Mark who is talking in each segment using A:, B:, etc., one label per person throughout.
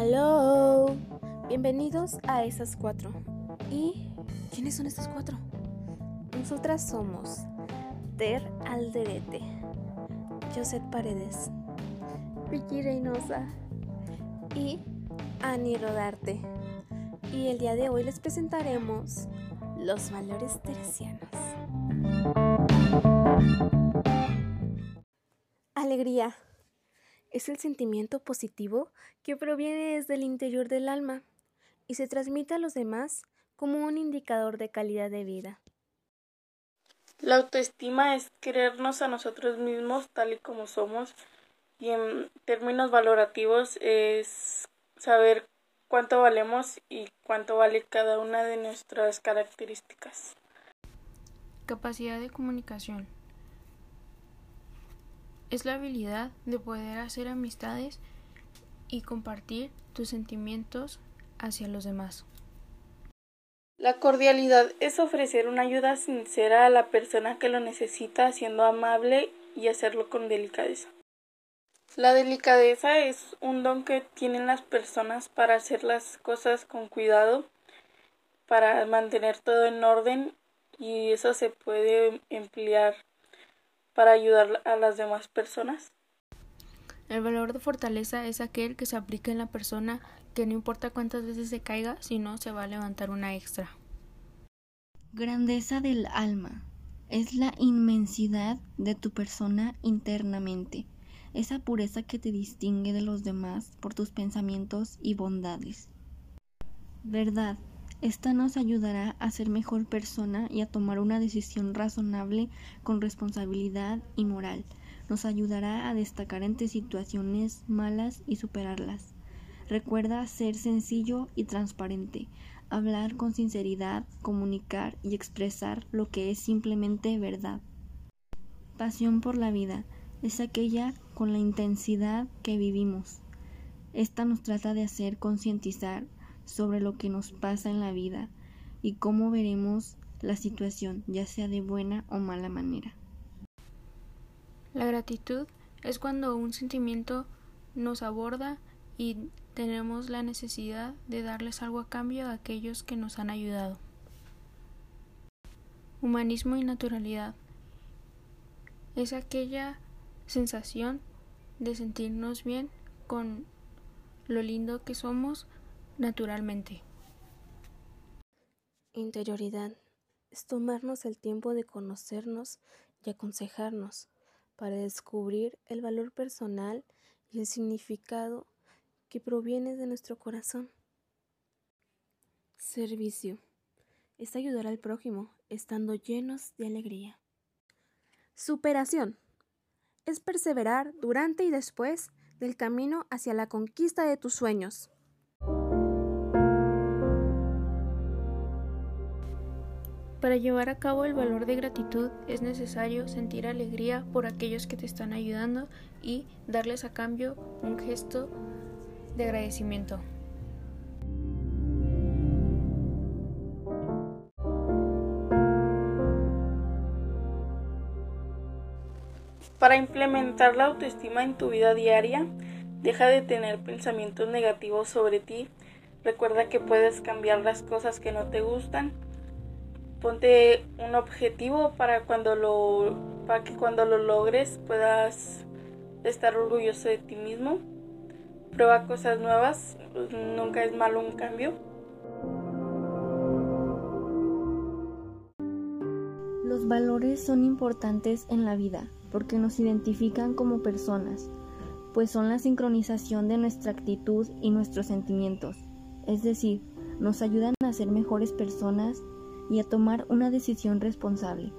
A: Aló, bienvenidos a esas cuatro. ¿Y quiénes son estas cuatro? Nosotras somos Ter Alderete, Josette Paredes, Vicky Reynosa y Ani Rodarte. Y el día de hoy les presentaremos los valores teresianos. Alegría es el sentimiento positivo que proviene desde el interior del alma y se transmite a los demás como un indicador de calidad de vida.
B: La autoestima es querernos a nosotros mismos tal y como somos y en términos valorativos es saber cuánto valemos y cuánto vale cada una de nuestras características.
C: Capacidad de comunicación es la habilidad de poder hacer amistades y compartir tus sentimientos hacia los demás.
B: La cordialidad es ofrecer una ayuda sincera a la persona que lo necesita siendo amable y hacerlo con delicadeza. La delicadeza es un don que tienen las personas para hacer las cosas con cuidado, para mantener todo en orden y eso se puede emplear para ayudar a las demás personas?
C: El valor de fortaleza es aquel que se aplica en la persona que no importa cuántas veces se caiga, sino se va a levantar una extra.
D: Grandeza del alma es la inmensidad de tu persona internamente, esa pureza que te distingue de los demás por tus pensamientos y bondades. Verdad esta nos ayudará a ser mejor persona y a tomar una decisión razonable con responsabilidad y moral. Nos ayudará a destacar ante situaciones malas y superarlas. Recuerda ser sencillo y transparente, hablar con sinceridad, comunicar y expresar lo que es simplemente verdad. Pasión por la vida es aquella con la intensidad que vivimos. Esta nos trata de hacer concientizar sobre lo que nos pasa en la vida y cómo veremos la situación, ya sea de buena o mala manera.
C: La gratitud es cuando un sentimiento nos aborda y tenemos la necesidad de darles algo a cambio a aquellos que nos han ayudado. Humanismo y naturalidad es aquella sensación de sentirnos bien con lo lindo que somos naturalmente.
A: Interioridad es tomarnos el tiempo de conocernos y aconsejarnos para descubrir el valor personal y el significado que proviene de nuestro corazón. Servicio es ayudar al prójimo estando llenos de alegría. Superación es perseverar durante y después del camino hacia la conquista de tus sueños.
C: Para llevar a cabo el valor de gratitud es necesario sentir alegría por aquellos que te están ayudando y darles a cambio un gesto de agradecimiento.
B: Para implementar la autoestima en tu vida diaria, deja de tener pensamientos negativos sobre ti. Recuerda que puedes cambiar las cosas que no te gustan ponte un objetivo para cuando lo para que cuando lo logres puedas estar orgulloso de ti mismo. Prueba cosas nuevas nunca es malo un cambio.
D: Los valores son importantes en la vida porque nos identifican como personas pues son la sincronización de nuestra actitud y nuestros sentimientos. Es decir nos ayudan a ser mejores personas y a tomar una decisión responsable.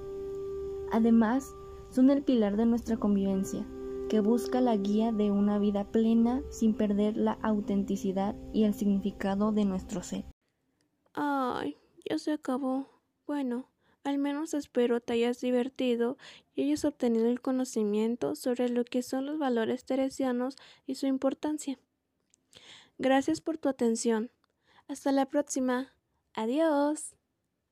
D: Además, son el pilar de nuestra convivencia, que busca la guía de una vida plena sin perder la autenticidad y el significado de nuestro ser.
A: Ay, ya se acabó. Bueno, al menos espero te hayas divertido y hayas obtenido el conocimiento sobre lo que son los valores teresianos y su importancia. Gracias por tu atención. Hasta la próxima. Adiós.